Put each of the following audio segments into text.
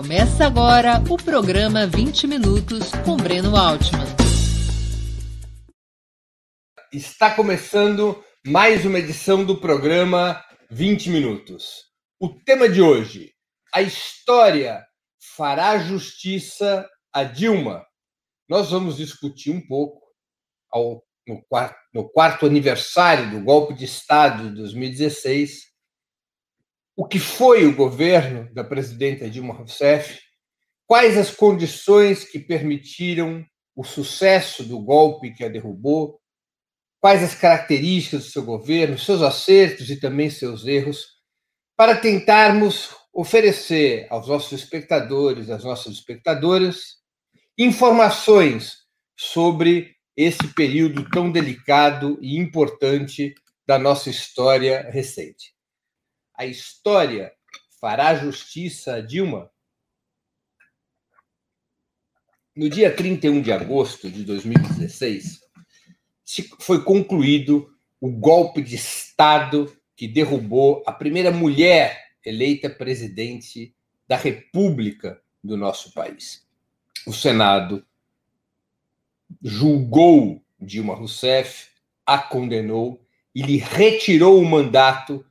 Começa agora o programa 20 Minutos com Breno Altman. Está começando mais uma edição do programa 20 Minutos. O tema de hoje: a história fará justiça a Dilma. Nós vamos discutir um pouco ao, no, quarto, no quarto aniversário do golpe de Estado de 2016 o que foi o governo da presidenta Dilma Rousseff, quais as condições que permitiram o sucesso do golpe que a derrubou, quais as características do seu governo, seus acertos e também seus erros, para tentarmos oferecer aos nossos espectadores, às nossas espectadoras, informações sobre esse período tão delicado e importante da nossa história recente a história fará justiça a Dilma? No dia 31 de agosto de 2016, foi concluído o golpe de Estado que derrubou a primeira mulher eleita presidente da República do nosso país. O Senado julgou Dilma Rousseff, a condenou e lhe retirou o mandato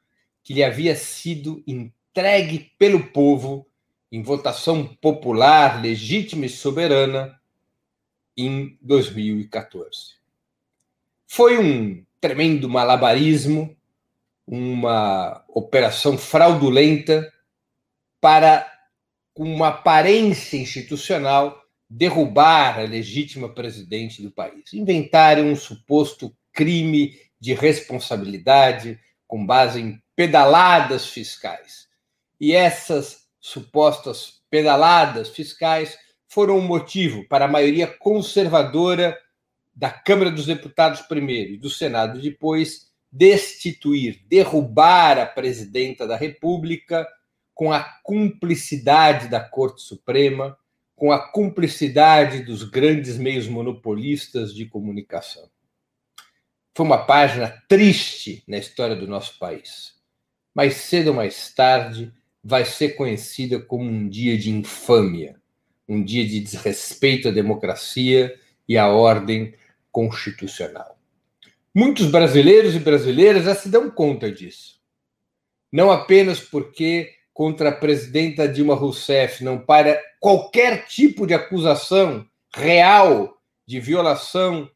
que lhe havia sido entregue pelo povo em votação popular, legítima e soberana em 2014. Foi um tremendo malabarismo, uma operação fraudulenta para, com uma aparência institucional, derrubar a legítima presidente do país. Inventaram um suposto crime de responsabilidade com base em pedaladas fiscais. E essas supostas pedaladas fiscais foram o um motivo para a maioria conservadora da Câmara dos Deputados primeiro e do Senado depois destituir, derrubar a presidenta da República com a cumplicidade da Corte Suprema, com a cumplicidade dos grandes meios monopolistas de comunicação. Foi uma página triste na história do nosso país mais cedo ou mais tarde, vai ser conhecida como um dia de infâmia, um dia de desrespeito à democracia e à ordem constitucional. Muitos brasileiros e brasileiras já se dão conta disso. Não apenas porque contra a presidenta Dilma Rousseff não para qualquer tipo de acusação real de violação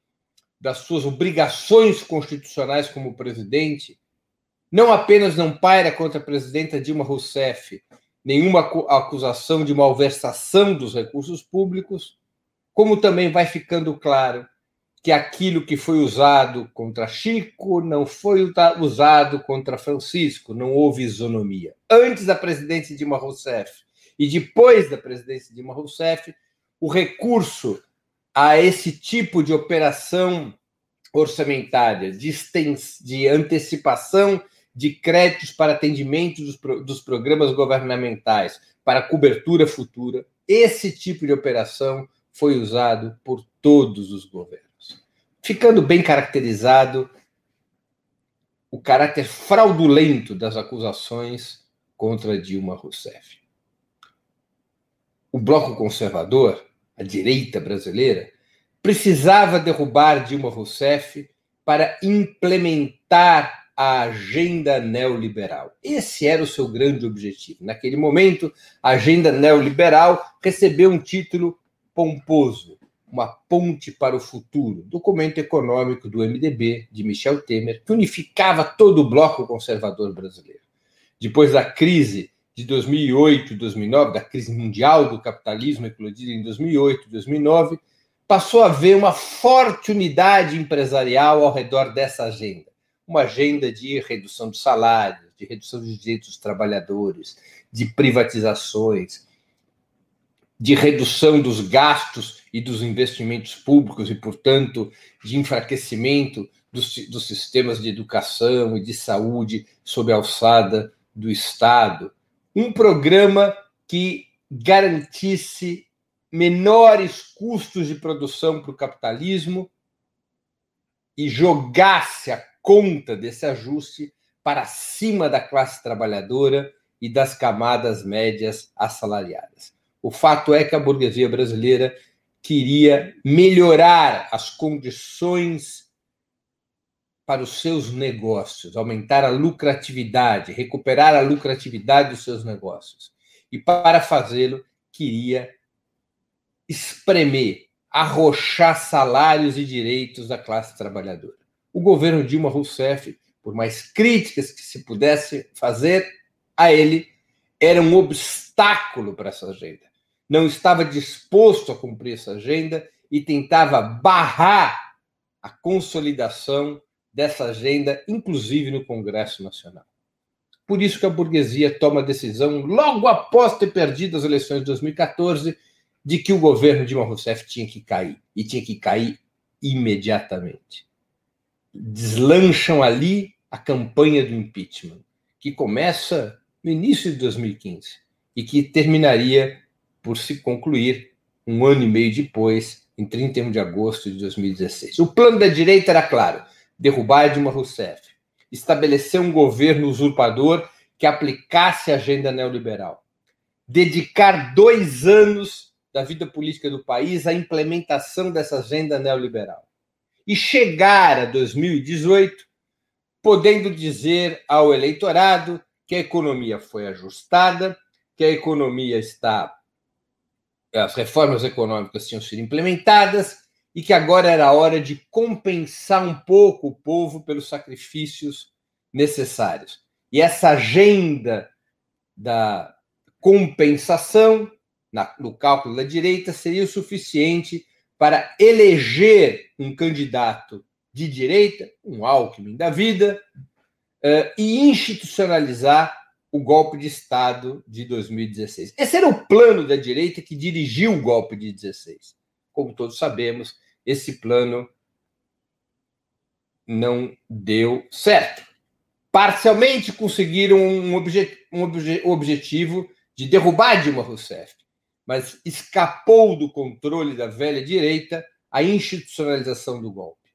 das suas obrigações constitucionais como presidente, não apenas não paira contra a presidenta Dilma Rousseff nenhuma acusação de malversação dos recursos públicos, como também vai ficando claro que aquilo que foi usado contra Chico não foi usado contra Francisco, não houve isonomia. Antes da presidência Dilma Rousseff e depois da presidência Dilma Rousseff, o recurso a esse tipo de operação orçamentária, de, de antecipação de créditos para atendimento dos, dos programas governamentais para cobertura futura. Esse tipo de operação foi usado por todos os governos. Ficando bem caracterizado o caráter fraudulento das acusações contra Dilma Rousseff. O bloco conservador, a direita brasileira, precisava derrubar Dilma Rousseff para implementar a agenda neoliberal. Esse era o seu grande objetivo. Naquele momento, a agenda neoliberal recebeu um título pomposo, Uma Ponte para o Futuro, documento econômico do MDB, de Michel Temer, que unificava todo o bloco conservador brasileiro. Depois da crise de 2008 e 2009, da crise mundial do capitalismo eclodida em 2008 e 2009, passou a haver uma forte unidade empresarial ao redor dessa agenda uma agenda de redução de salários, de redução dos direitos dos trabalhadores, de privatizações, de redução dos gastos e dos investimentos públicos e, portanto, de enfraquecimento dos, dos sistemas de educação e de saúde sob a alçada do Estado. Um programa que garantisse menores custos de produção para o capitalismo e jogasse a conta desse ajuste para cima da classe trabalhadora e das camadas médias assalariadas. O fato é que a burguesia brasileira queria melhorar as condições para os seus negócios, aumentar a lucratividade, recuperar a lucratividade dos seus negócios. E para fazê-lo, queria espremer, arrochar salários e direitos da classe trabalhadora. O governo Dilma Rousseff, por mais críticas que se pudesse fazer a ele, era um obstáculo para essa agenda. Não estava disposto a cumprir essa agenda e tentava barrar a consolidação dessa agenda, inclusive no Congresso Nacional. Por isso que a burguesia toma a decisão, logo após ter perdido as eleições de 2014, de que o governo Dilma Rousseff tinha que cair, e tinha que cair imediatamente. Deslancham ali a campanha do impeachment, que começa no início de 2015 e que terminaria por se concluir um ano e meio depois, em 31 de agosto de 2016. O plano da direita era claro: derrubar Dilma Rousseff, estabelecer um governo usurpador que aplicasse a agenda neoliberal, dedicar dois anos da vida política do país à implementação dessa agenda neoliberal e chegar a 2018 podendo dizer ao eleitorado que a economia foi ajustada, que a economia está as reformas econômicas tinham sido implementadas e que agora era a hora de compensar um pouco o povo pelos sacrifícios necessários. E essa agenda da compensação, na, no cálculo da direita, seria o suficiente para eleger um candidato de direita, um Alckmin da vida, uh, e institucionalizar o golpe de Estado de 2016. Esse era o plano da direita que dirigiu o golpe de 16. Como todos sabemos, esse plano não deu certo. Parcialmente conseguiram um, obje um obje objetivo de derrubar Dilma Rousseff, mas escapou do controle da velha direita a institucionalização do golpe.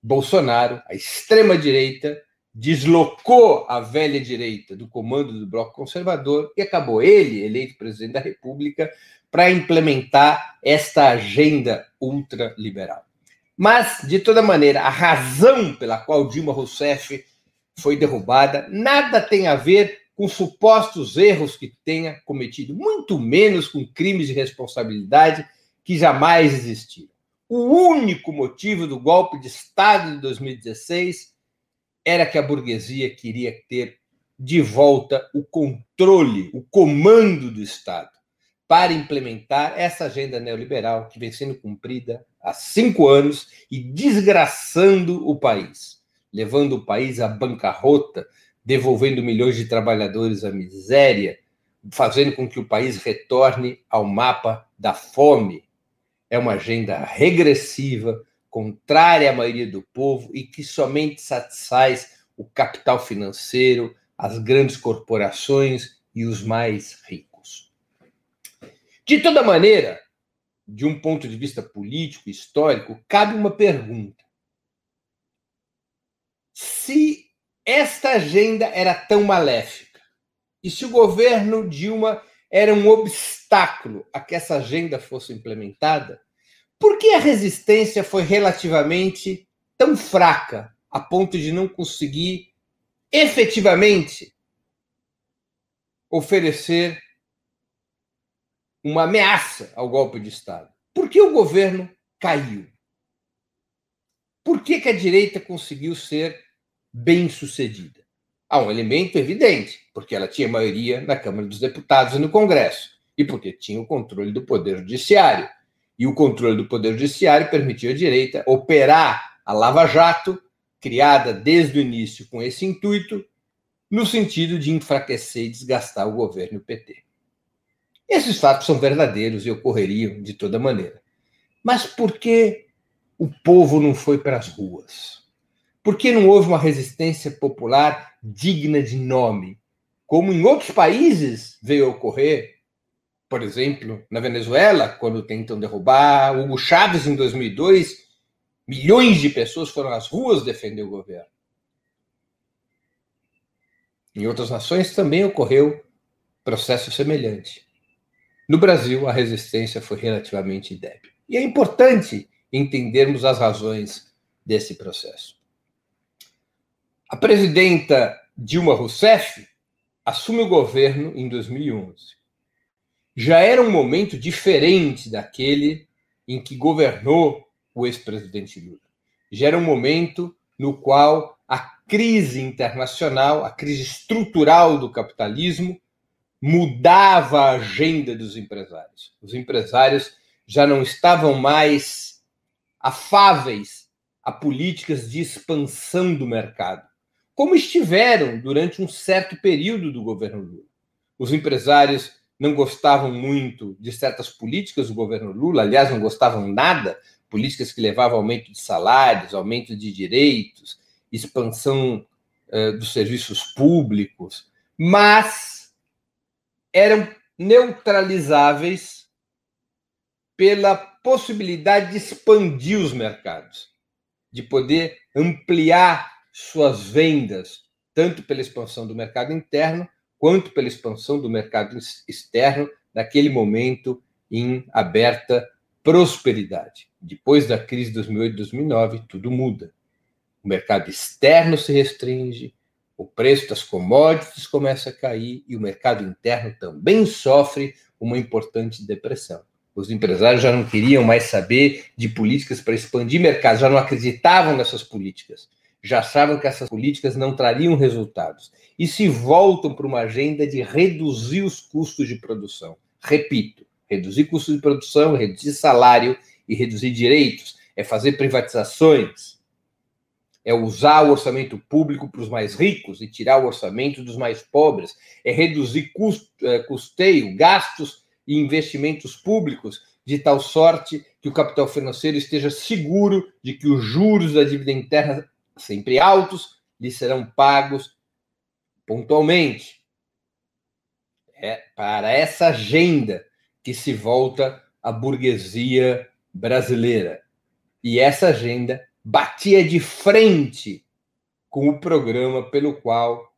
Bolsonaro, a extrema-direita, deslocou a velha direita do comando do bloco conservador e acabou ele, eleito presidente da República, para implementar esta agenda ultraliberal. Mas, de toda maneira, a razão pela qual Dilma Rousseff foi derrubada nada tem a ver com supostos erros que tenha cometido, muito menos com crimes de responsabilidade que jamais existiram. O único motivo do golpe de Estado de 2016 era que a burguesia queria ter de volta o controle, o comando do Estado para implementar essa agenda neoliberal que vem sendo cumprida há cinco anos e desgraçando o país, levando o país à bancarrota, devolvendo milhões de trabalhadores à miséria, fazendo com que o país retorne ao mapa da fome. É uma agenda regressiva, contrária à maioria do povo e que somente satisfaz o capital financeiro, as grandes corporações e os mais ricos. De toda maneira, de um ponto de vista político, histórico, cabe uma pergunta. Se esta agenda era tão maléfica, e se o governo Dilma era um obstáculo a que essa agenda fosse implementada, por que a resistência foi relativamente tão fraca a ponto de não conseguir efetivamente oferecer uma ameaça ao golpe de Estado? Por que o governo caiu? Por que, que a direita conseguiu ser bem sucedida? Há um elemento evidente, porque ela tinha maioria na Câmara dos Deputados e no Congresso, e porque tinha o controle do Poder Judiciário e o controle do Poder Judiciário permitiu à direita operar a Lava Jato, criada desde o início com esse intuito, no sentido de enfraquecer e desgastar o governo PT. Esses fatos são verdadeiros e ocorreriam de toda maneira. Mas por que o povo não foi para as ruas? Por que não houve uma resistência popular digna de nome, como em outros países veio ocorrer por exemplo, na Venezuela, quando tentam derrubar Hugo Chávez em 2002, milhões de pessoas foram às ruas defender o governo. Em outras nações também ocorreu processo semelhante. No Brasil, a resistência foi relativamente débil. E é importante entendermos as razões desse processo. A presidenta Dilma Rousseff assume o governo em 2011. Já era um momento diferente daquele em que governou o ex-presidente Lula. Já era um momento no qual a crise internacional, a crise estrutural do capitalismo, mudava a agenda dos empresários. Os empresários já não estavam mais afáveis a políticas de expansão do mercado, como estiveram durante um certo período do governo Lula. Os empresários não gostavam muito de certas políticas do governo Lula, aliás, não gostavam nada, políticas que levavam aumento de salários, aumento de direitos, expansão uh, dos serviços públicos, mas eram neutralizáveis pela possibilidade de expandir os mercados, de poder ampliar suas vendas, tanto pela expansão do mercado interno, quanto pela expansão do mercado externo, naquele momento em aberta prosperidade. Depois da crise de 2008 e 2009, tudo muda. O mercado externo se restringe, o preço das commodities começa a cair e o mercado interno também sofre uma importante depressão. Os empresários já não queriam mais saber de políticas para expandir mercado, já não acreditavam nessas políticas já achavam que essas políticas não trariam resultados e se voltam para uma agenda de reduzir os custos de produção. Repito, reduzir custos de produção, reduzir salário e reduzir direitos, é fazer privatizações, é usar o orçamento público para os mais ricos e tirar o orçamento dos mais pobres, é reduzir custo, é, custeio, gastos e investimentos públicos de tal sorte que o capital financeiro esteja seguro de que os juros da dívida interna sempre altos, lhes serão pagos pontualmente. É para essa agenda que se volta a burguesia brasileira. E essa agenda batia de frente com o programa pelo qual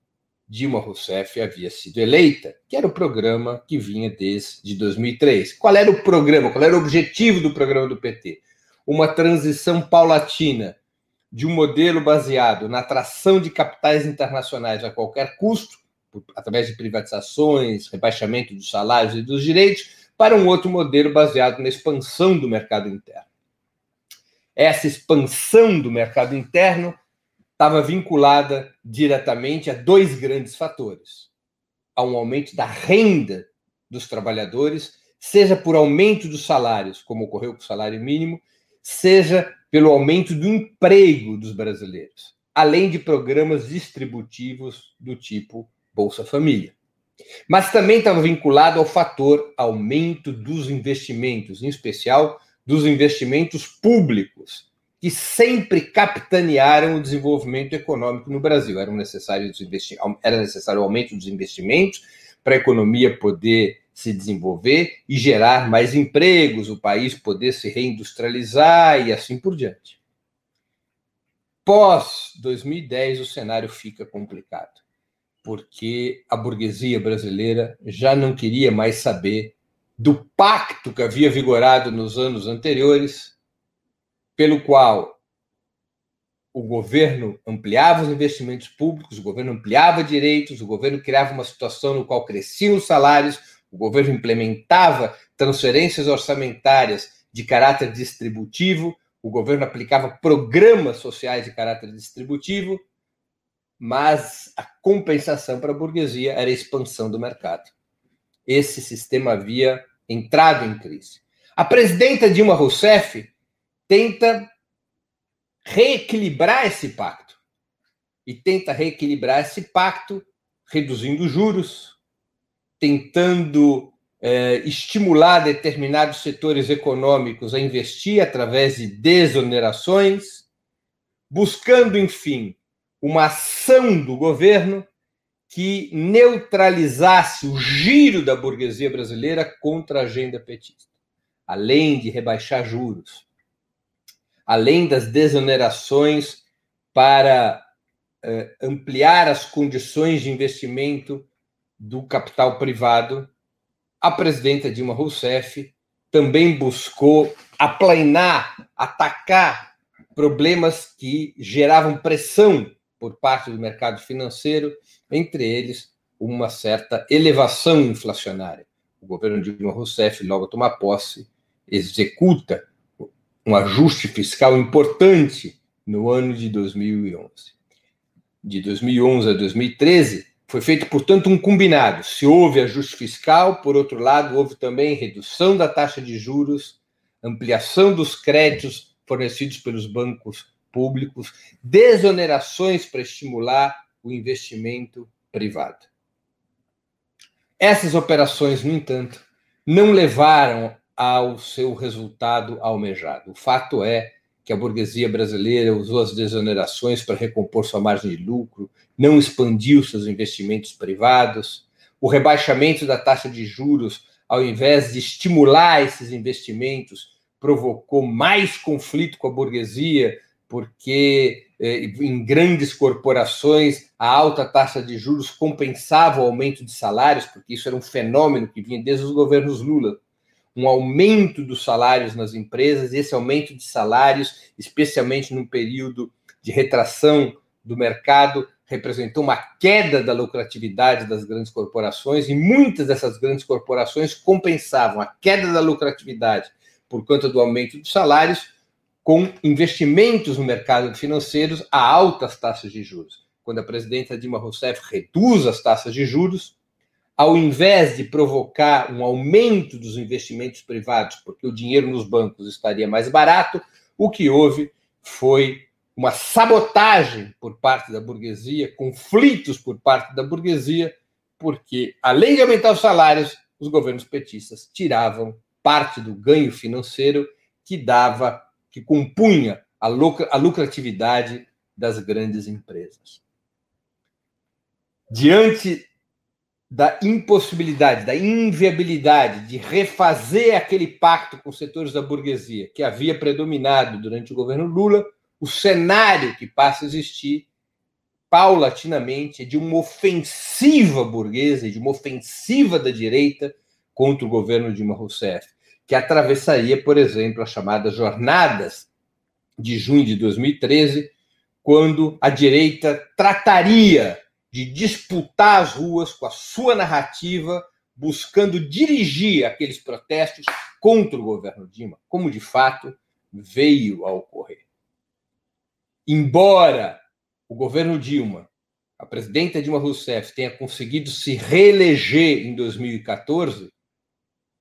Dilma Rousseff havia sido eleita, que era o programa que vinha desde 2003. Qual era o programa? Qual era o objetivo do programa do PT? Uma transição paulatina de um modelo baseado na atração de capitais internacionais a qualquer custo, através de privatizações, rebaixamento dos salários e dos direitos, para um outro modelo baseado na expansão do mercado interno. Essa expansão do mercado interno estava vinculada diretamente a dois grandes fatores: a um aumento da renda dos trabalhadores, seja por aumento dos salários, como ocorreu com o salário mínimo, seja pelo aumento do emprego dos brasileiros, além de programas distributivos do tipo Bolsa Família. Mas também estava vinculado ao fator aumento dos investimentos, em especial dos investimentos públicos, que sempre capitanearam o desenvolvimento econômico no Brasil. Era necessário, era necessário o aumento dos investimentos para a economia poder se desenvolver e gerar mais empregos, o país poder se reindustrializar e assim por diante. Pós 2010, o cenário fica complicado, porque a burguesia brasileira já não queria mais saber do pacto que havia vigorado nos anos anteriores, pelo qual o governo ampliava os investimentos públicos, o governo ampliava direitos, o governo criava uma situação no qual cresciam os salários, o governo implementava transferências orçamentárias de caráter distributivo, o governo aplicava programas sociais de caráter distributivo, mas a compensação para a burguesia era a expansão do mercado. Esse sistema havia entrado em crise. A presidenta Dilma Rousseff tenta reequilibrar esse pacto. E tenta reequilibrar esse pacto reduzindo juros, tentando é, estimular determinados setores econômicos a investir através de desonerações, buscando, enfim, uma ação do governo que neutralizasse o giro da burguesia brasileira contra a agenda petista, além de rebaixar juros, além das desonerações para uh, ampliar as condições de investimento do capital privado a presidenta Dilma Rousseff também buscou aplainar, atacar problemas que geravam pressão por parte do mercado financeiro, entre eles uma certa elevação inflacionária. O governo Dilma Rousseff, logo a tomar posse, executa um ajuste fiscal importante no ano de 2011. De 2011 a 2013, foi feito, portanto, um combinado. Se houve ajuste fiscal, por outro lado, houve também redução da taxa de juros, ampliação dos créditos fornecidos pelos bancos públicos, desonerações para estimular o investimento privado. Essas operações, no entanto, não levaram ao seu resultado almejado. O fato é que a burguesia brasileira usou as desonerações para recompor sua margem de lucro, não expandiu seus investimentos privados, o rebaixamento da taxa de juros, ao invés de estimular esses investimentos, provocou mais conflito com a burguesia, porque eh, em grandes corporações a alta taxa de juros compensava o aumento de salários, porque isso era um fenômeno que vinha desde os governos Lula. Um aumento dos salários nas empresas, esse aumento de salários, especialmente num período de retração do mercado, representou uma queda da lucratividade das grandes corporações, e muitas dessas grandes corporações compensavam a queda da lucratividade por conta do aumento dos salários com investimentos no mercado financeiro a altas taxas de juros. Quando a presidenta Dilma Rousseff reduz as taxas de juros, ao invés de provocar um aumento dos investimentos privados, porque o dinheiro nos bancos estaria mais barato, o que houve foi uma sabotagem por parte da burguesia, conflitos por parte da burguesia, porque, além de aumentar os salários, os governos petistas tiravam parte do ganho financeiro que dava que compunha a, lucra, a lucratividade das grandes empresas. Diante da impossibilidade, da inviabilidade de refazer aquele pacto com os setores da burguesia que havia predominado durante o governo Lula, o cenário que passa a existir paulatinamente é de uma ofensiva burguesa, de uma ofensiva da direita contra o governo Dilma Rousseff que atravessaria, por exemplo, as chamadas jornadas de junho de 2013, quando a direita trataria de disputar as ruas com a sua narrativa, buscando dirigir aqueles protestos contra o governo Dilma, como de fato veio a ocorrer. Embora o governo Dilma, a presidenta Dilma Rousseff, tenha conseguido se reeleger em 2014,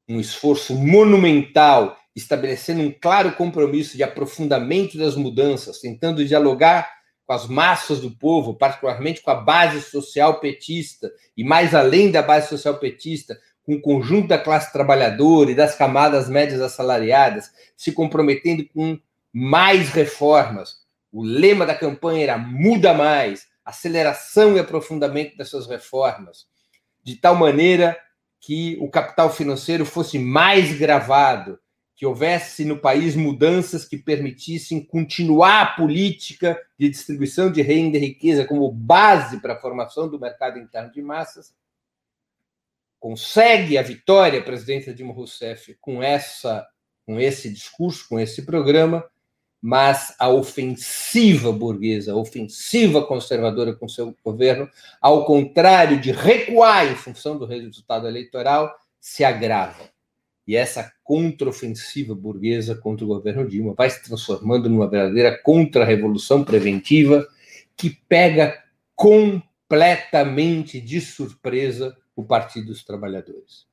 um esforço monumental, estabelecendo um claro compromisso de aprofundamento das mudanças, tentando dialogar com as massas do povo, particularmente com a base social petista, e mais além da base social petista, com o conjunto da classe trabalhadora e das camadas médias assalariadas, se comprometendo com mais reformas. O lema da campanha era muda mais, aceleração e aprofundamento dessas reformas, de tal maneira que o capital financeiro fosse mais gravado, que houvesse no país mudanças que permitissem continuar a política de distribuição de renda e riqueza como base para a formação do mercado interno de massas. Consegue a vitória a presidenta Dilma Rousseff com essa com esse discurso, com esse programa, mas a ofensiva burguesa, a ofensiva conservadora com seu governo, ao contrário de recuar em função do resultado eleitoral, se agrava. E essa contraofensiva burguesa contra o governo Dilma vai se transformando numa verdadeira contra-revolução preventiva que pega completamente de surpresa o Partido dos Trabalhadores.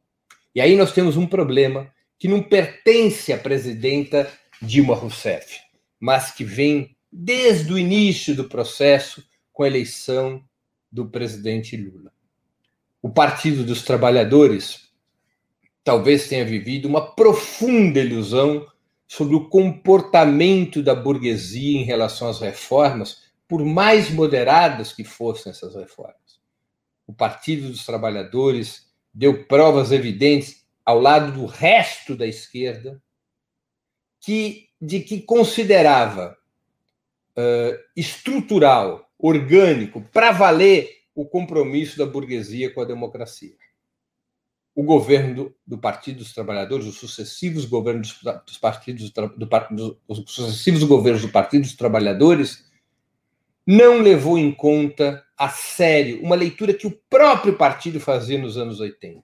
E aí nós temos um problema que não pertence à presidenta Dilma Rousseff mas que vem desde o início do processo com a eleição do presidente Lula. O Partido dos Trabalhadores talvez tenha vivido uma profunda ilusão sobre o comportamento da burguesia em relação às reformas, por mais moderadas que fossem essas reformas. O Partido dos Trabalhadores deu provas evidentes ao lado do resto da esquerda que de que considerava uh, estrutural, orgânico, para valer o compromisso da burguesia com a democracia. O governo do, do, Partido dos Trabalhadores, os sucessivos governos dos partidos do, do, os sucessivos governos do Partido dos Trabalhadores não levou em conta a sério uma leitura que o próprio partido fazia nos anos 80,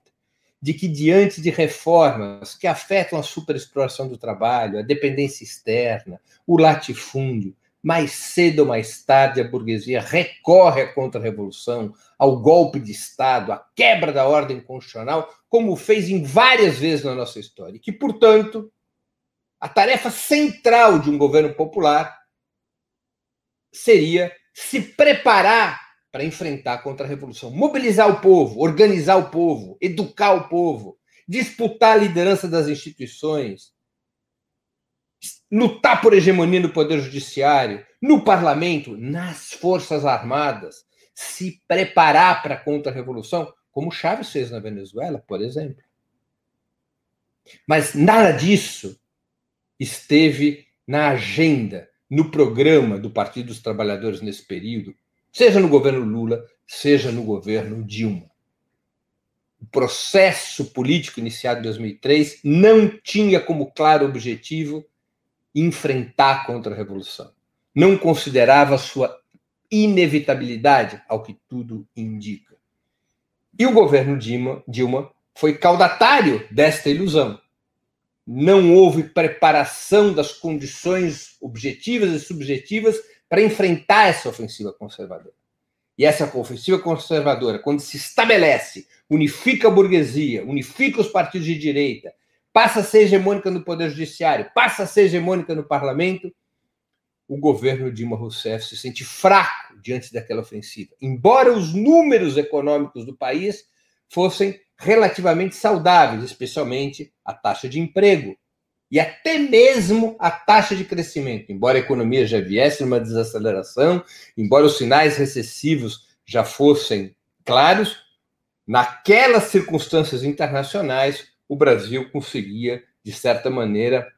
de que diante de reformas que afetam a superexploração do trabalho, a dependência externa, o latifúndio, mais cedo ou mais tarde a burguesia recorre à contra-revolução, ao golpe de Estado, à quebra da ordem constitucional, como fez em várias vezes na nossa história. E que, portanto, a tarefa central de um governo popular seria se preparar para enfrentar a contra-revolução, mobilizar o povo, organizar o povo, educar o povo, disputar a liderança das instituições, lutar por hegemonia no poder judiciário, no parlamento, nas forças armadas, se preparar para a contra-revolução, como Chávez fez na Venezuela, por exemplo. Mas nada disso esteve na agenda no programa do Partido dos Trabalhadores nesse período, seja no governo Lula, seja no governo Dilma. O processo político iniciado em 2003 não tinha como claro objetivo enfrentar a contra-revolução. Não considerava sua inevitabilidade, ao que tudo indica. E o governo Dilma, Dilma foi caudatário desta ilusão não houve preparação das condições objetivas e subjetivas para enfrentar essa ofensiva conservadora. E essa ofensiva conservadora, quando se estabelece, unifica a burguesia, unifica os partidos de direita, passa a ser hegemônica no Poder Judiciário, passa a ser hegemônica no parlamento, o governo Dilma Rousseff se sente fraco diante daquela ofensiva. Embora os números econômicos do país fossem relativamente saudáveis, especialmente a taxa de emprego e até mesmo a taxa de crescimento. Embora a economia já viesse numa desaceleração, embora os sinais recessivos já fossem claros, naquelas circunstâncias internacionais, o Brasil conseguia, de certa maneira,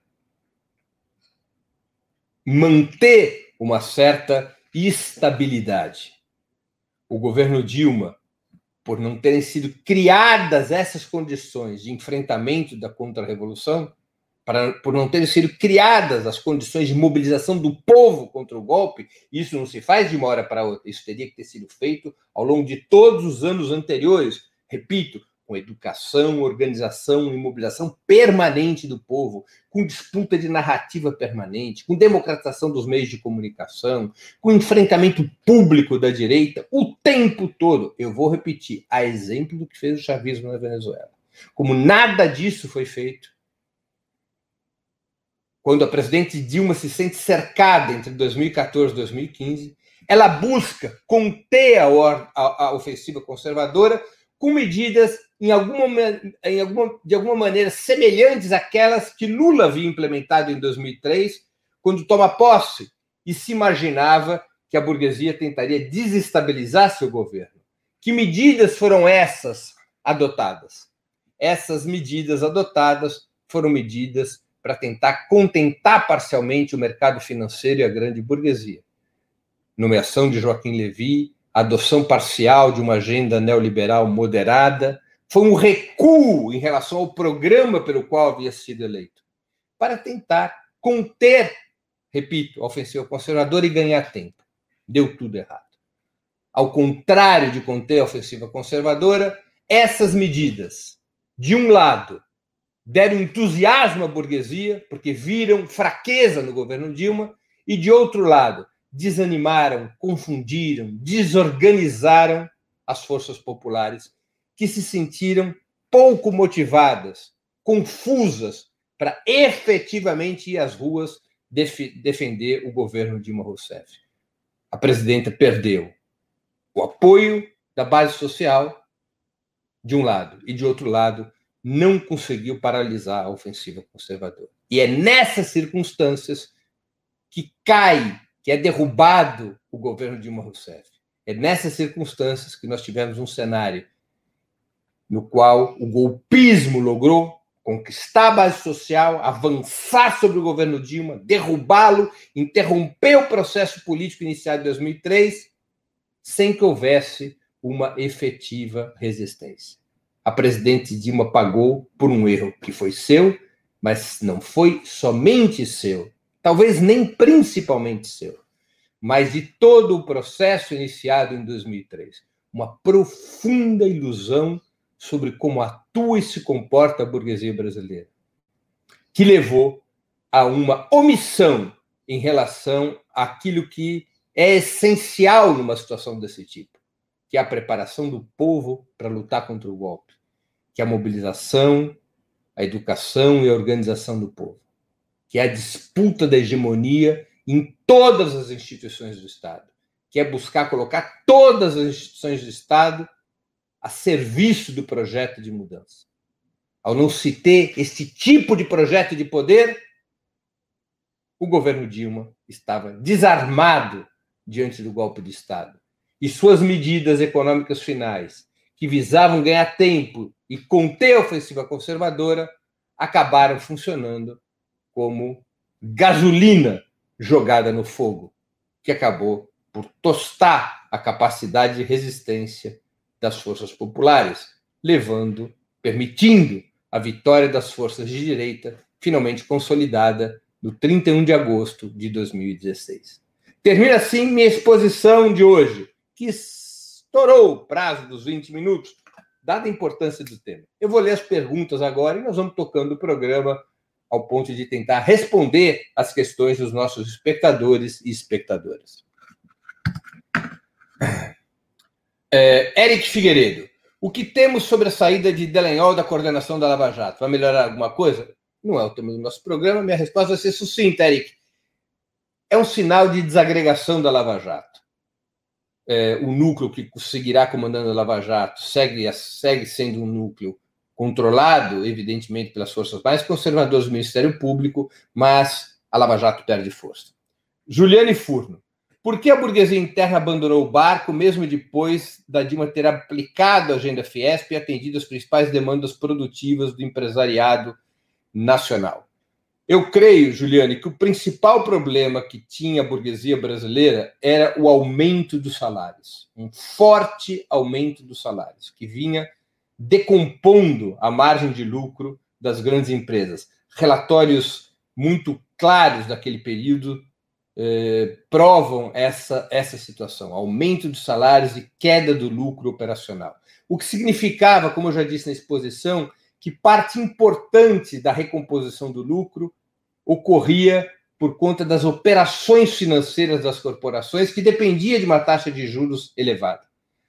manter uma certa estabilidade. O governo Dilma por não terem sido criadas essas condições de enfrentamento da contra-revolução, por não terem sido criadas as condições de mobilização do povo contra o golpe, isso não se faz de uma hora para outra, isso teria que ter sido feito ao longo de todos os anos anteriores. Repito, com educação, organização e mobilização permanente do povo, com disputa de narrativa permanente, com democratização dos meios de comunicação, com enfrentamento público da direita o tempo todo. Eu vou repetir, a exemplo do que fez o chavismo na Venezuela. Como nada disso foi feito, quando a presidente Dilma se sente cercada entre 2014 e 2015, ela busca conter a, a, a ofensiva conservadora com medidas em alguma, em alguma, de alguma maneira semelhantes àquelas que Lula havia implementado em 2003, quando toma posse e se imaginava que a burguesia tentaria desestabilizar seu governo. Que medidas foram essas adotadas? Essas medidas adotadas foram medidas para tentar contentar parcialmente o mercado financeiro e a grande burguesia. Nomeação de Joaquim Levy, adoção parcial de uma agenda neoliberal moderada, foi um recuo em relação ao programa pelo qual havia sido eleito, para tentar conter, repito, a ofensiva conservadora e ganhar tempo. Deu tudo errado. Ao contrário de conter a ofensiva conservadora, essas medidas, de um lado, deram entusiasmo à burguesia, porque viram fraqueza no governo Dilma, e de outro lado, desanimaram, confundiram, desorganizaram as forças populares que se sentiram pouco motivadas, confusas para efetivamente ir às ruas def defender o governo Dilma Rousseff. A presidenta perdeu o apoio da base social de um lado e de outro lado não conseguiu paralisar a ofensiva conservadora. E é nessas circunstâncias que cai que é derrubado o governo Dilma Rousseff. É nessas circunstâncias que nós tivemos um cenário no qual o golpismo logrou conquistar a base social, avançar sobre o governo Dilma, derrubá-lo, interromper o processo político iniciado em 2003, sem que houvesse uma efetiva resistência. a presidente Dilma pagou por um erro que foi seu, mas não foi somente seu, talvez nem principalmente seu, mas de todo o processo iniciado em 2003. Uma profunda ilusão sobre como atua e se comporta a burguesia brasileira, que levou a uma omissão em relação àquilo que é essencial numa situação desse tipo, que é a preparação do povo para lutar contra o golpe, que é a mobilização, a educação e a organização do povo, que é a disputa da hegemonia em todas as instituições do Estado, que é buscar colocar todas as instituições do Estado a serviço do projeto de mudança. Ao não se ter esse tipo de projeto de poder, o governo Dilma estava desarmado diante do golpe de Estado. E suas medidas econômicas finais, que visavam ganhar tempo e conter a ofensiva conservadora, acabaram funcionando como gasolina jogada no fogo, que acabou por tostar a capacidade de resistência das forças populares, levando, permitindo a vitória das forças de direita, finalmente consolidada no 31 de agosto de 2016. Termina assim minha exposição de hoje, que estourou o prazo dos 20 minutos, dada a importância do tema. Eu vou ler as perguntas agora e nós vamos tocando o programa ao ponto de tentar responder às questões dos nossos espectadores e espectadoras. É, Eric Figueiredo, o que temos sobre a saída de Delenhol da coordenação da Lava Jato? Vai melhorar alguma coisa? Não é o tema do nosso programa, minha resposta vai ser sucinta, Eric. É um sinal de desagregação da Lava Jato. É, o núcleo que seguirá comandando a Lava Jato segue, segue sendo um núcleo controlado, evidentemente, pelas forças mais conservadoras do Ministério Público, mas a Lava Jato perde força. Juliane Furno. Por que a burguesia interna abandonou o barco, mesmo depois da Dilma ter aplicado a agenda Fiesp e atendido as principais demandas produtivas do empresariado nacional? Eu creio, Juliane, que o principal problema que tinha a burguesia brasileira era o aumento dos salários, um forte aumento dos salários, que vinha decompondo a margem de lucro das grandes empresas. Relatórios muito claros daquele período eh, provam essa, essa situação: aumento dos salários e queda do lucro operacional. O que significava, como eu já disse na exposição, que parte importante da recomposição do lucro ocorria por conta das operações financeiras das corporações, que dependia de uma taxa de juros elevada.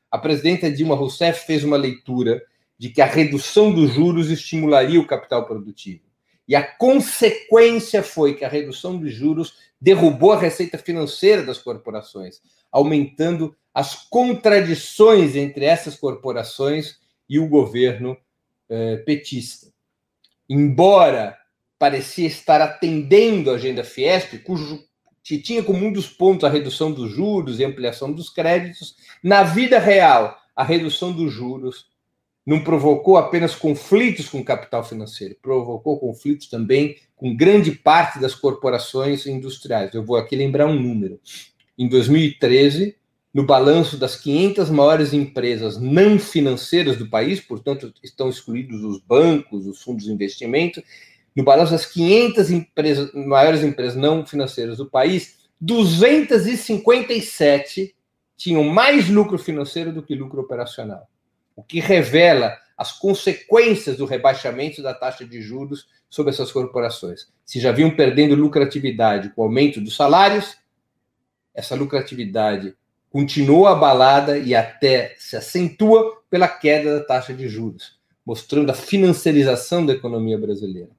A presidenta Dilma Rousseff fez uma leitura de que a redução dos juros estimularia o capital produtivo. E a consequência foi que a redução dos juros derrubou a receita financeira das corporações, aumentando as contradições entre essas corporações e o governo eh, petista. Embora parecia estar atendendo a agenda Fiesp, cujo que tinha como um dos pontos a redução dos juros e ampliação dos créditos, na vida real, a redução dos juros não provocou apenas conflitos com o capital financeiro, provocou conflitos também com grande parte das corporações industriais. Eu vou aqui lembrar um número. Em 2013, no balanço das 500 maiores empresas não financeiras do país, portanto, estão excluídos os bancos, os fundos de investimento, no balanço das 500 empresas, maiores empresas não financeiras do país, 257 tinham mais lucro financeiro do que lucro operacional o que revela as consequências do rebaixamento da taxa de juros sobre essas corporações. Se já vinham perdendo lucratividade com o aumento dos salários, essa lucratividade continua abalada e até se acentua pela queda da taxa de juros, mostrando a financiarização da economia brasileira.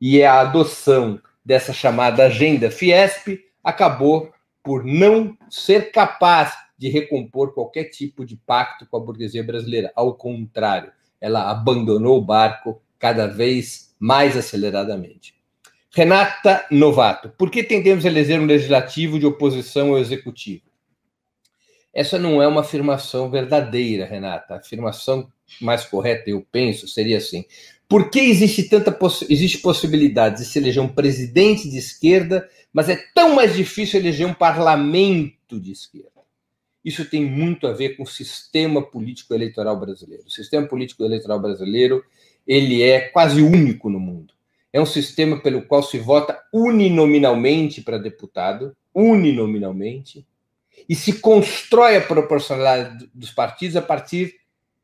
E a adoção dessa chamada agenda Fiesp acabou por não ser capaz de recompor qualquer tipo de pacto com a burguesia brasileira. Ao contrário, ela abandonou o barco cada vez mais aceleradamente. Renata Novato, por que tendemos a eleger um legislativo de oposição ao executivo? Essa não é uma afirmação verdadeira, Renata. A afirmação mais correta, eu penso, seria assim: por que existe tanta poss existe possibilidade de se eleger um presidente de esquerda, mas é tão mais difícil eleger um parlamento de esquerda? Isso tem muito a ver com o sistema político eleitoral brasileiro. O sistema político eleitoral brasileiro ele é quase único no mundo. É um sistema pelo qual se vota uninominalmente para deputado, uninominalmente, e se constrói a proporcionalidade dos partidos a partir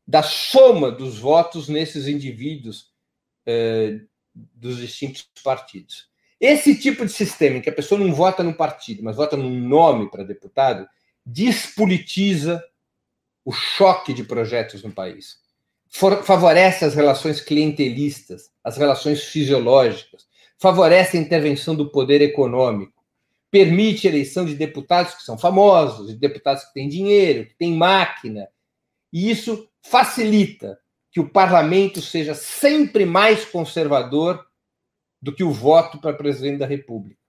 da soma dos votos nesses indivíduos eh, dos distintos partidos. Esse tipo de sistema em que a pessoa não vota no partido, mas vota num nome para deputado, despolitiza o choque de projetos no país. For, favorece as relações clientelistas, as relações fisiológicas, favorece a intervenção do poder econômico, permite a eleição de deputados que são famosos, de deputados que têm dinheiro, que têm máquina. E isso facilita que o parlamento seja sempre mais conservador do que o voto para presidente da República.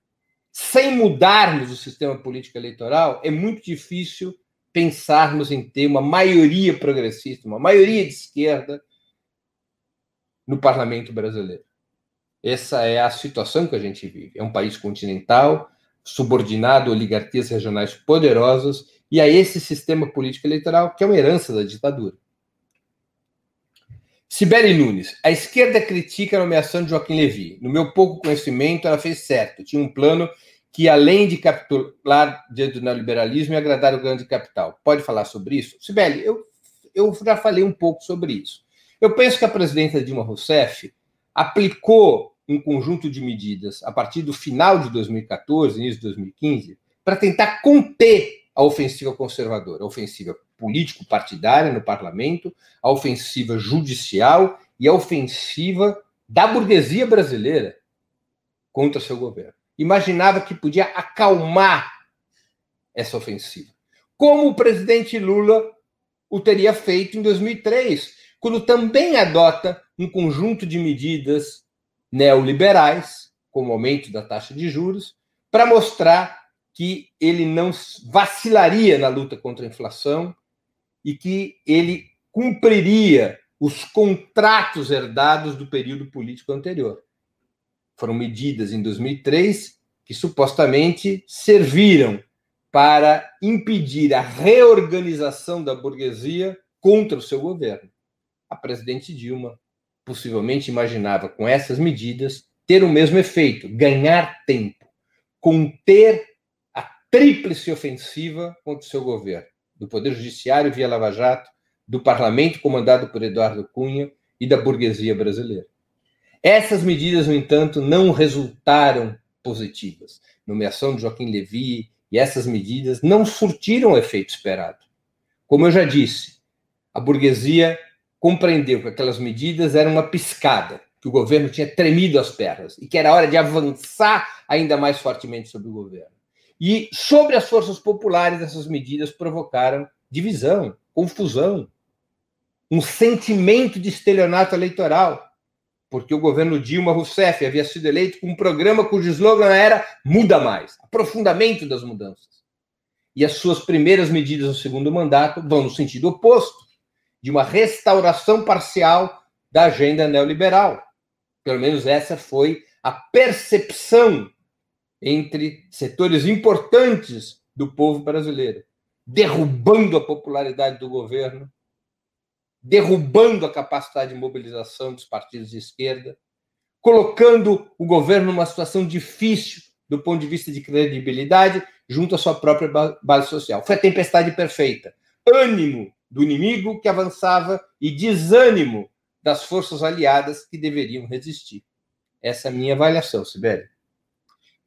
Sem mudarmos o sistema político eleitoral, é muito difícil pensarmos em ter uma maioria progressista, uma maioria de esquerda no parlamento brasileiro. Essa é a situação que a gente vive. É um país continental, subordinado a oligarquias regionais poderosas e a esse sistema político eleitoral que é uma herança da ditadura. Sibeli Nunes, a esquerda critica a nomeação de Joaquim Levy. No meu pouco conhecimento, ela fez certo. Tinha um plano que, além de capitular diante do neoliberalismo e agradar o grande capital. Pode falar sobre isso? Sibeli, eu, eu já falei um pouco sobre isso. Eu penso que a presidenta Dilma Rousseff aplicou um conjunto de medidas a partir do final de 2014, início de 2015, para tentar conter a ofensiva conservadora, a ofensiva político-partidária no parlamento, a ofensiva judicial e a ofensiva da burguesia brasileira contra seu governo. Imaginava que podia acalmar essa ofensiva. Como o presidente Lula o teria feito em 2003, quando também adota um conjunto de medidas neoliberais, como aumento da taxa de juros, para mostrar que ele não vacilaria na luta contra a inflação e que ele cumpriria os contratos herdados do período político anterior. Foram medidas em 2003 que supostamente serviram para impedir a reorganização da burguesia contra o seu governo. A presidente Dilma possivelmente imaginava, com essas medidas, ter o mesmo efeito, ganhar tempo, conter tríplice ofensiva contra o seu governo, do Poder Judiciário via Lava Jato, do Parlamento comandado por Eduardo Cunha e da burguesia brasileira. Essas medidas, no entanto, não resultaram positivas. Nomeação de Joaquim Levy e essas medidas não surtiram o efeito esperado. Como eu já disse, a burguesia compreendeu que aquelas medidas eram uma piscada, que o governo tinha tremido as pernas e que era hora de avançar ainda mais fortemente sobre o governo. E sobre as forças populares, essas medidas provocaram divisão, confusão, um sentimento de estelionato eleitoral, porque o governo Dilma Rousseff havia sido eleito com um programa cujo slogan era Muda Mais, aprofundamento das mudanças. E as suas primeiras medidas no segundo mandato vão no sentido oposto, de uma restauração parcial da agenda neoliberal. Pelo menos essa foi a percepção entre setores importantes do povo brasileiro, derrubando a popularidade do governo, derrubando a capacidade de mobilização dos partidos de esquerda, colocando o governo numa situação difícil do ponto de vista de credibilidade junto à sua própria base social. Foi a tempestade perfeita. Ânimo do inimigo que avançava e desânimo das forças aliadas que deveriam resistir. Essa é a minha avaliação, Sibeli.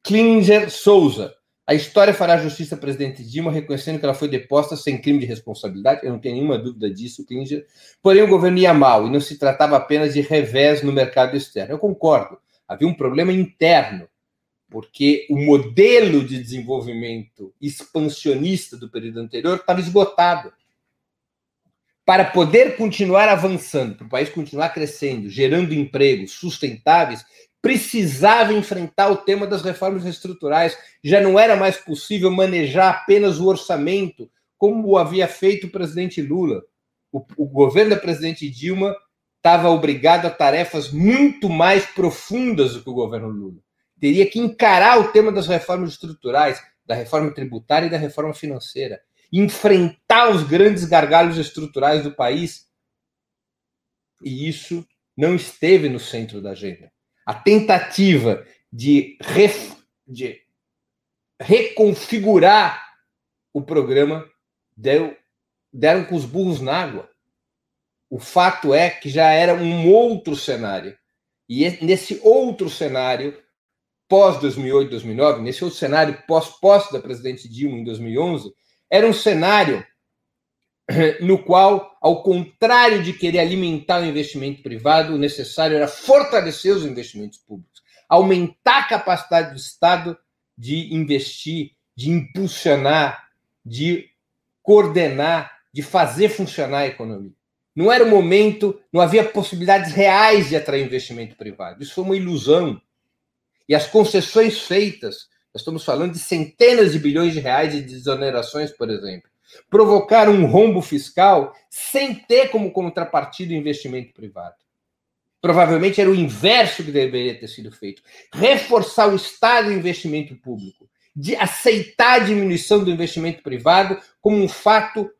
Klinger Souza. A história fará justiça à presidente Dilma, reconhecendo que ela foi deposta sem crime de responsabilidade. Eu não tenho nenhuma dúvida disso, Klinger. Porém, o governo ia mal e não se tratava apenas de revés no mercado externo. Eu concordo. Havia um problema interno, porque o modelo de desenvolvimento expansionista do período anterior estava esgotado. Para poder continuar avançando, para o país continuar crescendo, gerando empregos sustentáveis, precisava enfrentar o tema das reformas estruturais. Já não era mais possível manejar apenas o orçamento, como havia feito o presidente Lula. O, o governo da presidente Dilma estava obrigado a tarefas muito mais profundas do que o governo Lula. Teria que encarar o tema das reformas estruturais, da reforma tributária e da reforma financeira. enfrentar os grandes gargalos estruturais do país. E isso não esteve no centro da agenda. A tentativa de, ref, de reconfigurar o programa deu, deram com os burros na água. O fato é que já era um outro cenário. E nesse outro cenário, pós 2008, 2009, nesse outro cenário pós-posse da presidente Dilma em 2011, era um cenário no qual, ao contrário de querer alimentar o investimento privado, o necessário era fortalecer os investimentos públicos, aumentar a capacidade do Estado de investir, de impulsionar, de coordenar, de fazer funcionar a economia. Não era o momento, não havia possibilidades reais de atrair investimento privado. Isso foi uma ilusão. E as concessões feitas, nós estamos falando de centenas de bilhões de reais de desonerações, por exemplo, provocaram um rombo fiscal sem ter como contrapartida o investimento privado. Provavelmente era o inverso que deveria ter sido feito. Reforçar o Estado e o investimento público, de aceitar a diminuição do investimento privado como um fato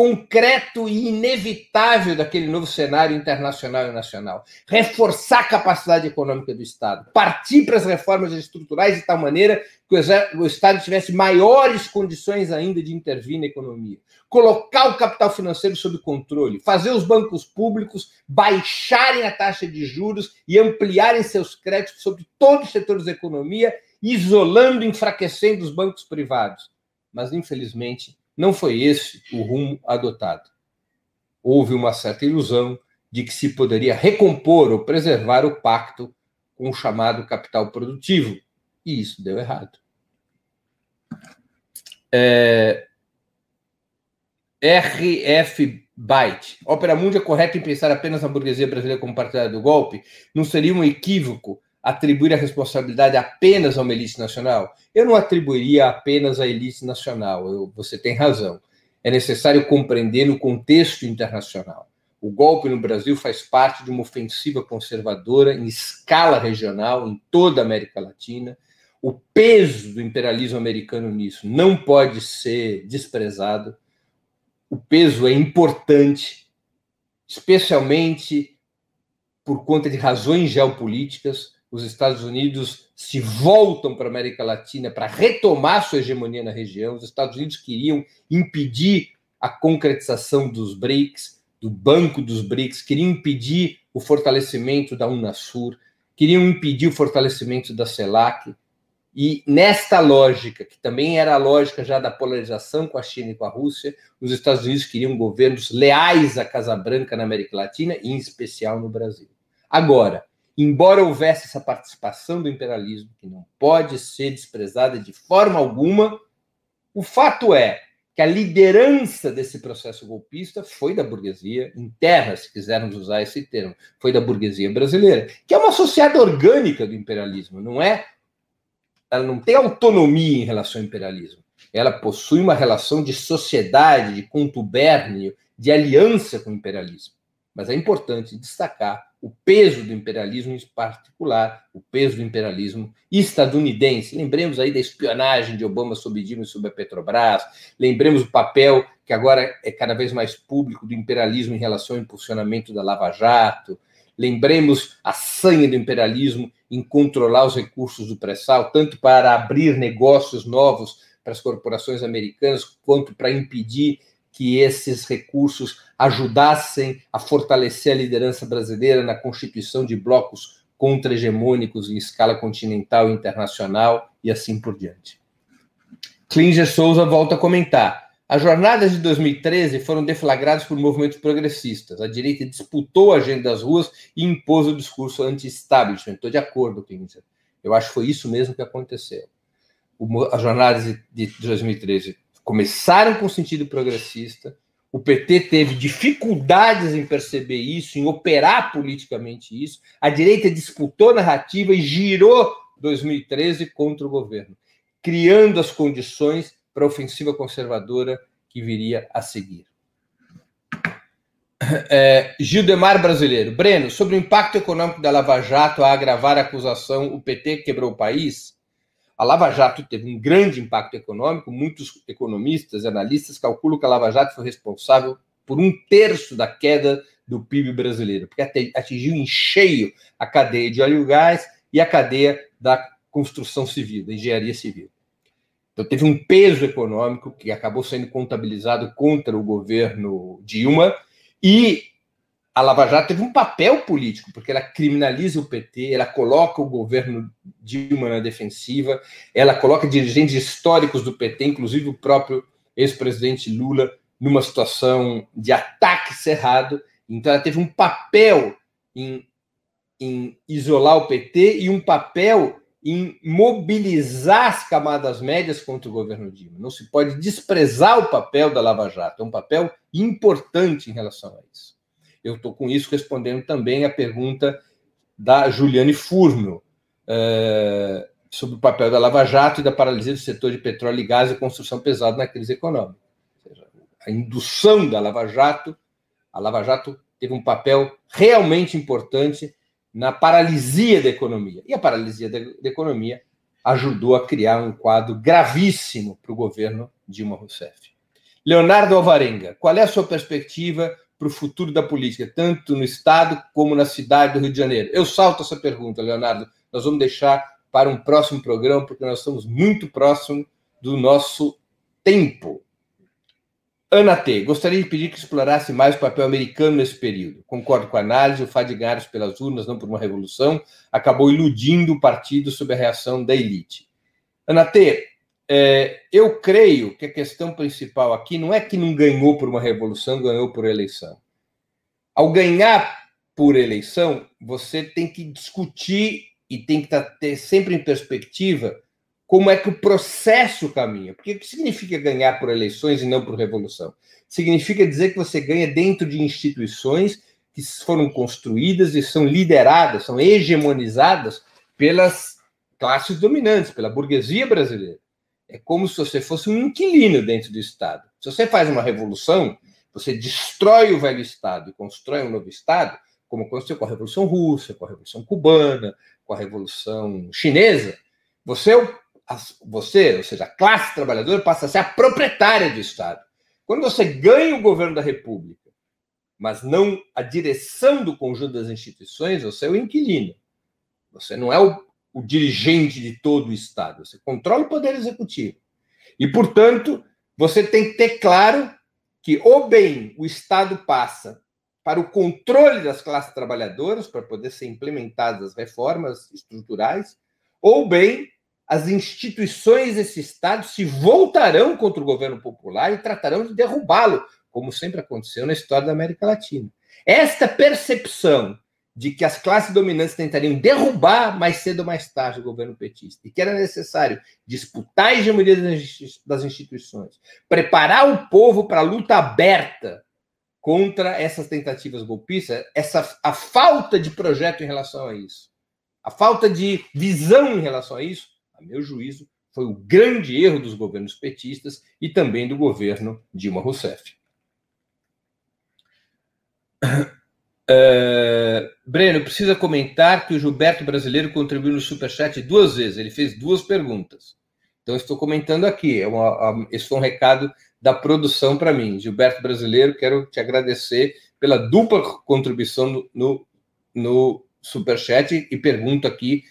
concreto e inevitável daquele novo cenário internacional e nacional. Reforçar a capacidade econômica do Estado, partir para as reformas estruturais de tal maneira que o Estado tivesse maiores condições ainda de intervir na economia. Colocar o capital financeiro sob controle, fazer os bancos públicos baixarem a taxa de juros e ampliarem seus créditos sobre todos os setores da economia, isolando e enfraquecendo os bancos privados. Mas, infelizmente, não foi esse o rumo adotado. Houve uma certa ilusão de que se poderia recompor ou preservar o pacto com o chamado capital produtivo, e isso deu errado. É... RF Byte. Opera Mundi é correto em pensar apenas na burguesia brasileira como partidária do golpe? Não seria um equívoco atribuir a responsabilidade apenas a uma elite nacional? Eu não atribuiria apenas à elite nacional, eu, você tem razão. É necessário compreender no contexto internacional. O golpe no Brasil faz parte de uma ofensiva conservadora em escala regional, em toda a América Latina. O peso do imperialismo americano nisso não pode ser desprezado. O peso é importante, especialmente por conta de razões geopolíticas os Estados Unidos se voltam para a América Latina para retomar sua hegemonia na região. Os Estados Unidos queriam impedir a concretização dos BRICS, do Banco dos BRICS, queriam impedir o fortalecimento da Unasur, queriam impedir o fortalecimento da CELAC. E nesta lógica, que também era a lógica já da polarização com a China e com a Rússia, os Estados Unidos queriam governos leais à Casa Branca na América Latina e em especial no Brasil. Agora, embora houvesse essa participação do imperialismo, que não pode ser desprezada de forma alguma, o fato é que a liderança desse processo golpista foi da burguesia interna, se quisermos usar esse termo, foi da burguesia brasileira, que é uma associada orgânica do imperialismo, não é? Ela não tem autonomia em relação ao imperialismo. Ela possui uma relação de sociedade, de contubérnio, de aliança com o imperialismo. Mas é importante destacar o peso do imperialismo, em particular, o peso do imperialismo estadunidense. Lembremos aí da espionagem de Obama sobre Dilma e sobre a Petrobras, lembremos o papel que agora é cada vez mais público do imperialismo em relação ao impulsionamento da Lava Jato, lembremos a sanha do imperialismo em controlar os recursos do pré-sal, tanto para abrir negócios novos para as corporações americanas, quanto para impedir que esses recursos ajudassem a fortalecer a liderança brasileira na constituição de blocos contra-hegemônicos em escala continental e internacional e assim por diante. Klinger Souza volta a comentar. As jornadas de 2013 foram deflagradas por movimentos progressistas. A direita disputou a agenda das ruas e impôs o discurso anti-establishment. Estou de acordo, Klinger. Eu acho que foi isso mesmo que aconteceu. as jornadas de 2013 começaram com sentido progressista. O PT teve dificuldades em perceber isso, em operar politicamente isso. A direita disputou narrativa e girou 2013 contra o governo, criando as condições para a ofensiva conservadora que viria a seguir. É, Gildemar Brasileiro. Breno, sobre o impacto econômico da Lava Jato a agravar a acusação, o PT quebrou o país? A Lava Jato teve um grande impacto econômico. Muitos economistas e analistas calculam que a Lava Jato foi responsável por um terço da queda do PIB brasileiro, porque atingiu em cheio a cadeia de óleo e gás e a cadeia da construção civil, da engenharia civil. Então, teve um peso econômico que acabou sendo contabilizado contra o governo Dilma e a Lava Jato teve um papel político, porque ela criminaliza o PT, ela coloca o governo Dilma na defensiva, ela coloca dirigentes históricos do PT, inclusive o próprio ex-presidente Lula, numa situação de ataque cerrado. Então, ela teve um papel em, em isolar o PT e um papel em mobilizar as camadas médias contra o governo Dilma. Não se pode desprezar o papel da Lava Jato, é um papel importante em relação a isso. Eu estou com isso respondendo também a pergunta da Juliane Furno é, sobre o papel da Lava Jato e da paralisia do setor de petróleo e gás e construção pesada na crise econômica. A indução da Lava Jato, a Lava Jato teve um papel realmente importante na paralisia da economia. E a paralisia da, da economia ajudou a criar um quadro gravíssimo para o governo Dilma Rousseff. Leonardo Alvarenga, qual é a sua perspectiva para o futuro da política, tanto no Estado como na cidade do Rio de Janeiro? Eu salto essa pergunta, Leonardo. Nós vamos deixar para um próximo programa, porque nós estamos muito próximos do nosso tempo. Ana T. Gostaria de pedir que explorasse mais o papel americano nesse período. Concordo com a análise, o fato de ganhar pelas urnas, não por uma revolução, acabou iludindo o partido sob a reação da elite. Ana T. É, eu creio que a questão principal aqui não é que não ganhou por uma revolução, ganhou por eleição. Ao ganhar por eleição, você tem que discutir e tem que tá, ter sempre em perspectiva como é que o processo caminha. Porque o que significa ganhar por eleições e não por revolução? Significa dizer que você ganha dentro de instituições que foram construídas e são lideradas, são hegemonizadas pelas classes dominantes, pela burguesia brasileira. É como se você fosse um inquilino dentro do Estado. Se você faz uma revolução, você destrói o velho Estado e constrói um novo Estado, como aconteceu com a Revolução Russa, com a Revolução Cubana, com a Revolução Chinesa. Você é você, ou seja, a classe trabalhadora, passa a ser a proprietária do Estado. Quando você ganha o governo da República, mas não a direção do conjunto das instituições, você é o inquilino. Você não é o, o dirigente de todo o Estado. Você controla o poder executivo. E, portanto, você tem que ter claro que, ou bem o Estado passa para o controle das classes trabalhadoras, para poder ser implementadas as reformas estruturais, ou bem as instituições desse Estado se voltarão contra o governo popular e tratarão de derrubá-lo, como sempre aconteceu na história da América Latina. Esta percepção de que as classes dominantes tentariam derrubar mais cedo ou mais tarde o governo petista e que era necessário disputar a hegemonia das instituições, preparar o povo para a luta aberta contra essas tentativas golpistas, essa a falta de projeto em relação a isso, a falta de visão em relação a isso, a meu juízo, foi o grande erro dos governos petistas e também do governo Dilma Rousseff. Uh, Breno, precisa comentar que o Gilberto Brasileiro contribuiu no Superchat duas vezes. Ele fez duas perguntas. Então, estou comentando aqui. É uma, esse foi um recado da produção para mim. Gilberto Brasileiro, quero te agradecer pela dupla contribuição no, no, no Superchat e pergunto aqui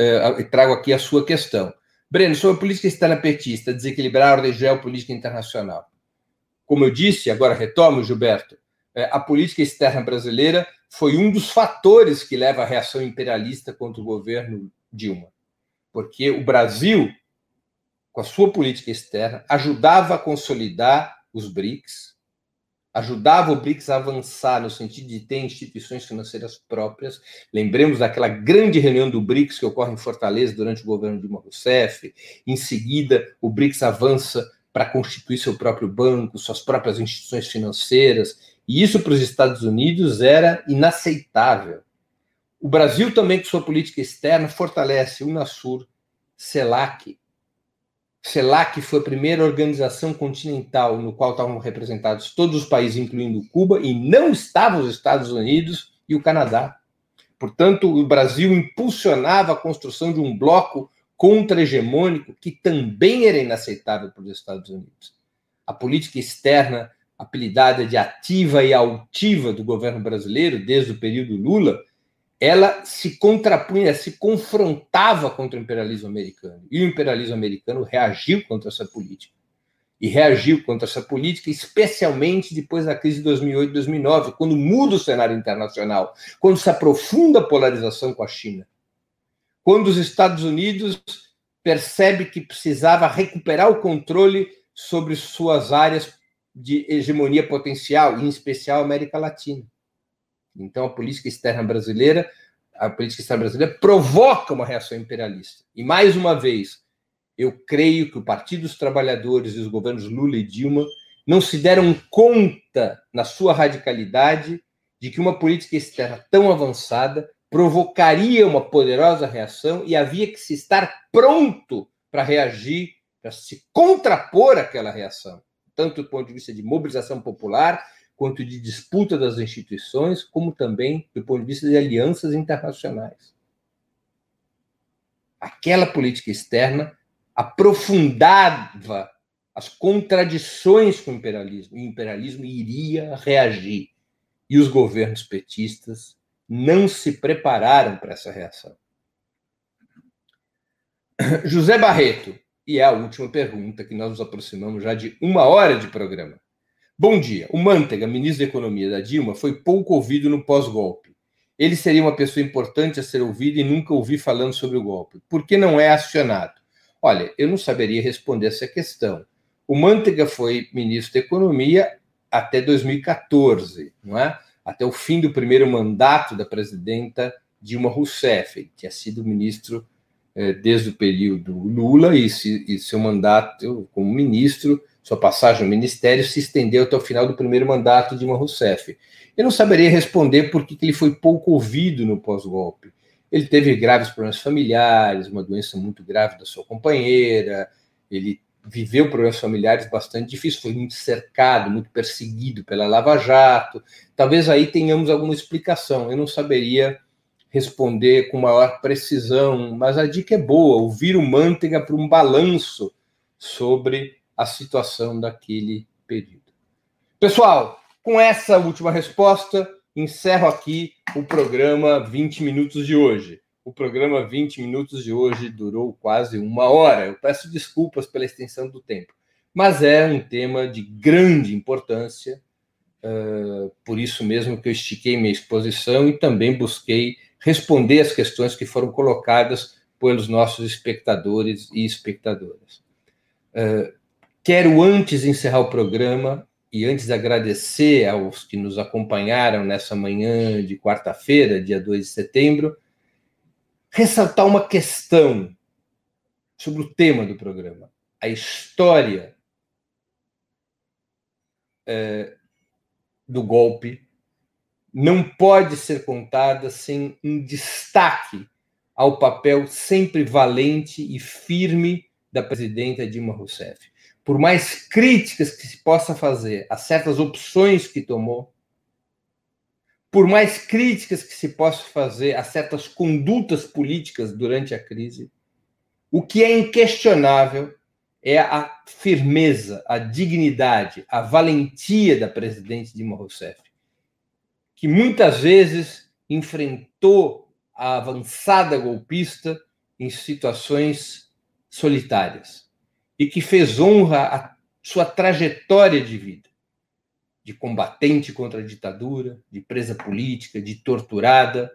uh, trago aqui a sua questão. Breno, sobre a política externa petista, desequilibrar a ordem geopolítica internacional. Como eu disse, agora retomo, Gilberto, a política externa brasileira foi um dos fatores que leva à reação imperialista contra o governo Dilma. Porque o Brasil, com a sua política externa, ajudava a consolidar os BRICS, ajudava o BRICS a avançar no sentido de ter instituições financeiras próprias. Lembremos daquela grande reunião do BRICS que ocorre em Fortaleza durante o governo Dilma Rousseff. Em seguida, o BRICS avança para constituir seu próprio banco, suas próprias instituições financeiras. E isso para os Estados Unidos era inaceitável. O Brasil também, com sua política externa, fortalece o UNASUR, CELAC, CELAC foi a primeira organização continental no qual estavam representados todos os países, incluindo Cuba, e não estavam os Estados Unidos e o Canadá. Portanto, o Brasil impulsionava a construção de um bloco contra-hegemônico que também era inaceitável para os Estados Unidos. A política externa, apelidada de ativa e altiva do governo brasileiro desde o período Lula, ela se contrapunha, se confrontava contra o imperialismo americano. E o imperialismo americano reagiu contra essa política. E reagiu contra essa política, especialmente depois da crise de 2008 2009, quando muda o cenário internacional, quando se aprofunda a polarização com a China. Quando os Estados Unidos percebe que precisava recuperar o controle sobre suas áreas de hegemonia potencial, em especial América Latina. Então, a política externa brasileira, a política externa brasileira provoca uma reação imperialista. E, mais uma vez, eu creio que o Partido dos Trabalhadores e os governos Lula e Dilma não se deram conta, na sua radicalidade, de que uma política externa tão avançada provocaria uma poderosa reação e havia que se estar pronto para reagir, para se contrapor àquela reação, tanto do ponto de vista de mobilização popular quanto de disputa das instituições, como também do ponto de vista de alianças internacionais. Aquela política externa aprofundava as contradições com o imperialismo, e o imperialismo iria reagir. E os governos petistas não se prepararam para essa reação. José Barreto, e é a última pergunta que nós nos aproximamos já de uma hora de programa. Bom dia. O Mantega, ministro da Economia da Dilma, foi pouco ouvido no pós-golpe. Ele seria uma pessoa importante a ser ouvida e nunca ouvi falando sobre o golpe. Por que não é acionado? Olha, eu não saberia responder essa questão. O Mantega foi ministro da Economia até 2014, não é? Até o fim do primeiro mandato da presidenta Dilma Rousseff. Ele tinha sido ministro desde o período Lula e, se, e seu mandato como ministro sua passagem no ministério se estendeu até o final do primeiro mandato de Dilma Rousseff. Eu não saberia responder por que ele foi pouco ouvido no pós-golpe. Ele teve graves problemas familiares, uma doença muito grave da sua companheira, ele viveu problemas familiares bastante difíceis, foi muito cercado, muito perseguido pela Lava Jato. Talvez aí tenhamos alguma explicação. Eu não saberia responder com maior precisão, mas a dica é boa: ouvir o Manteiga para um balanço sobre a situação daquele período. Pessoal, com essa última resposta, encerro aqui o programa 20 Minutos de hoje. O programa 20 Minutos de hoje durou quase uma hora. Eu peço desculpas pela extensão do tempo, mas é um tema de grande importância. Uh, por isso mesmo que eu estiquei minha exposição e também busquei responder as questões que foram colocadas pelos nossos espectadores e espectadoras. Uh, Quero, antes de encerrar o programa e antes de agradecer aos que nos acompanharam nessa manhã de quarta-feira, dia 2 de setembro, ressaltar uma questão sobre o tema do programa, a história é, do golpe não pode ser contada sem um destaque ao papel sempre valente e firme da presidenta Dilma Rousseff. Por mais críticas que se possa fazer a certas opções que tomou, por mais críticas que se possa fazer a certas condutas políticas durante a crise, o que é inquestionável é a firmeza, a dignidade, a valentia da presidente Dilma Rousseff, que muitas vezes enfrentou a avançada golpista em situações solitárias e que fez honra à sua trajetória de vida, de combatente contra a ditadura, de presa política, de torturada.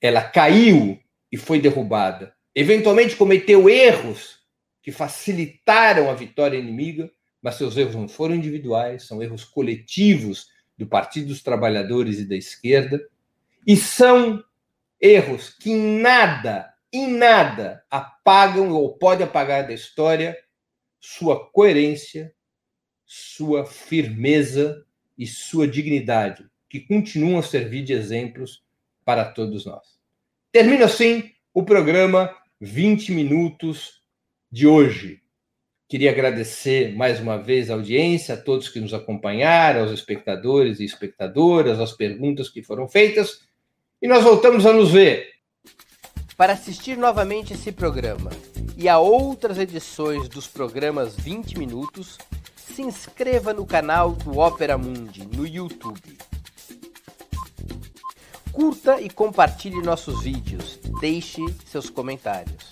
Ela caiu e foi derrubada. Eventualmente cometeu erros que facilitaram a vitória inimiga, mas seus erros não foram individuais, são erros coletivos do Partido dos Trabalhadores e da esquerda, e são erros que em nada em nada apagam ou pode apagar da história sua coerência, sua firmeza e sua dignidade, que continuam a servir de exemplos para todos nós. Termino assim o programa 20 minutos de hoje. Queria agradecer mais uma vez a audiência, a todos que nos acompanharam, aos espectadores e espectadoras, as perguntas que foram feitas. E nós voltamos a nos ver Para assistir novamente esse programa e a outras edições dos programas 20 Minutos, se inscreva no canal do Opera Mundi no YouTube. Curta e compartilhe nossos vídeos, deixe seus comentários.